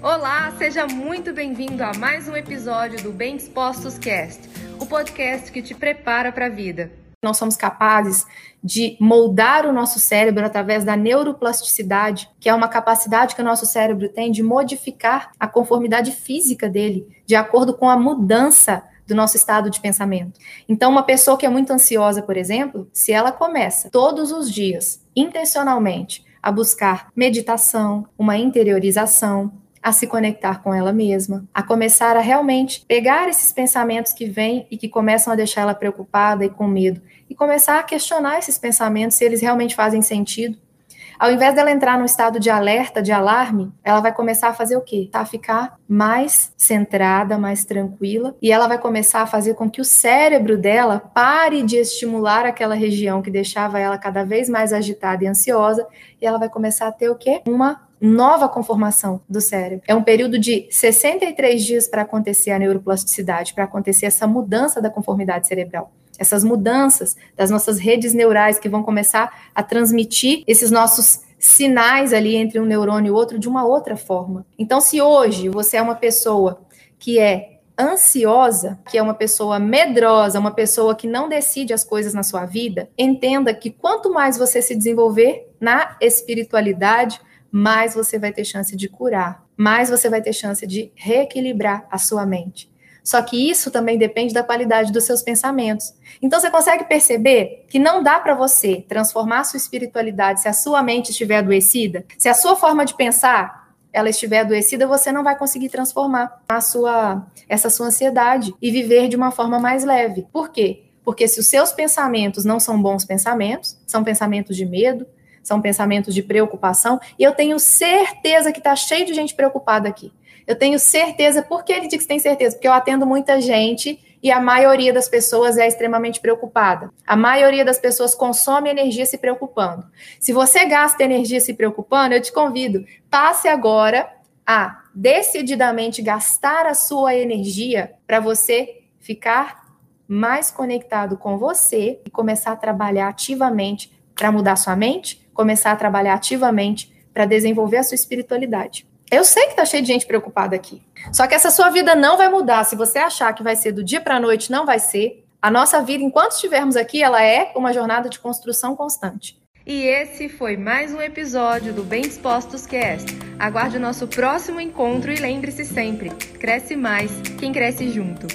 Olá, seja muito bem-vindo a mais um episódio do Bem Dispostos Cast, o podcast que te prepara para a vida. Nós somos capazes de moldar o nosso cérebro através da neuroplasticidade, que é uma capacidade que o nosso cérebro tem de modificar a conformidade física dele, de acordo com a mudança do nosso estado de pensamento. Então, uma pessoa que é muito ansiosa, por exemplo, se ela começa todos os dias, intencionalmente, a buscar meditação, uma interiorização, a se conectar com ela mesma, a começar a realmente pegar esses pensamentos que vêm e que começam a deixar ela preocupada e com medo e começar a questionar esses pensamentos se eles realmente fazem sentido. Ao invés dela entrar num estado de alerta, de alarme, ela vai começar a fazer o quê? A ficar mais centrada, mais tranquila, e ela vai começar a fazer com que o cérebro dela pare de estimular aquela região que deixava ela cada vez mais agitada e ansiosa, e ela vai começar a ter o quê? Uma nova conformação do cérebro. É um período de 63 dias para acontecer a neuroplasticidade, para acontecer essa mudança da conformidade cerebral. Essas mudanças das nossas redes neurais que vão começar a transmitir esses nossos sinais ali entre um neurônio e outro de uma outra forma. Então, se hoje você é uma pessoa que é ansiosa, que é uma pessoa medrosa, uma pessoa que não decide as coisas na sua vida, entenda que quanto mais você se desenvolver na espiritualidade, mais você vai ter chance de curar, mais você vai ter chance de reequilibrar a sua mente. Só que isso também depende da qualidade dos seus pensamentos. Então você consegue perceber que não dá para você transformar a sua espiritualidade se a sua mente estiver adoecida, se a sua forma de pensar ela estiver adoecida, você não vai conseguir transformar a sua essa sua ansiedade e viver de uma forma mais leve. Por quê? Porque se os seus pensamentos não são bons pensamentos, são pensamentos de medo, são pensamentos de preocupação, e eu tenho certeza que está cheio de gente preocupada aqui. Eu tenho certeza, por que ele diz que tem certeza? Porque eu atendo muita gente e a maioria das pessoas é extremamente preocupada. A maioria das pessoas consome energia se preocupando. Se você gasta energia se preocupando, eu te convido, passe agora a decididamente gastar a sua energia para você ficar mais conectado com você e começar a trabalhar ativamente para mudar sua mente, começar a trabalhar ativamente para desenvolver a sua espiritualidade. Eu sei que tá cheio de gente preocupada aqui. Só que essa sua vida não vai mudar. Se você achar que vai ser do dia para a noite, não vai ser. A nossa vida, enquanto estivermos aqui, ela é uma jornada de construção constante. E esse foi mais um episódio do Bem Dispostos Cast. Aguarde o nosso próximo encontro e lembre-se sempre: cresce mais quem cresce junto.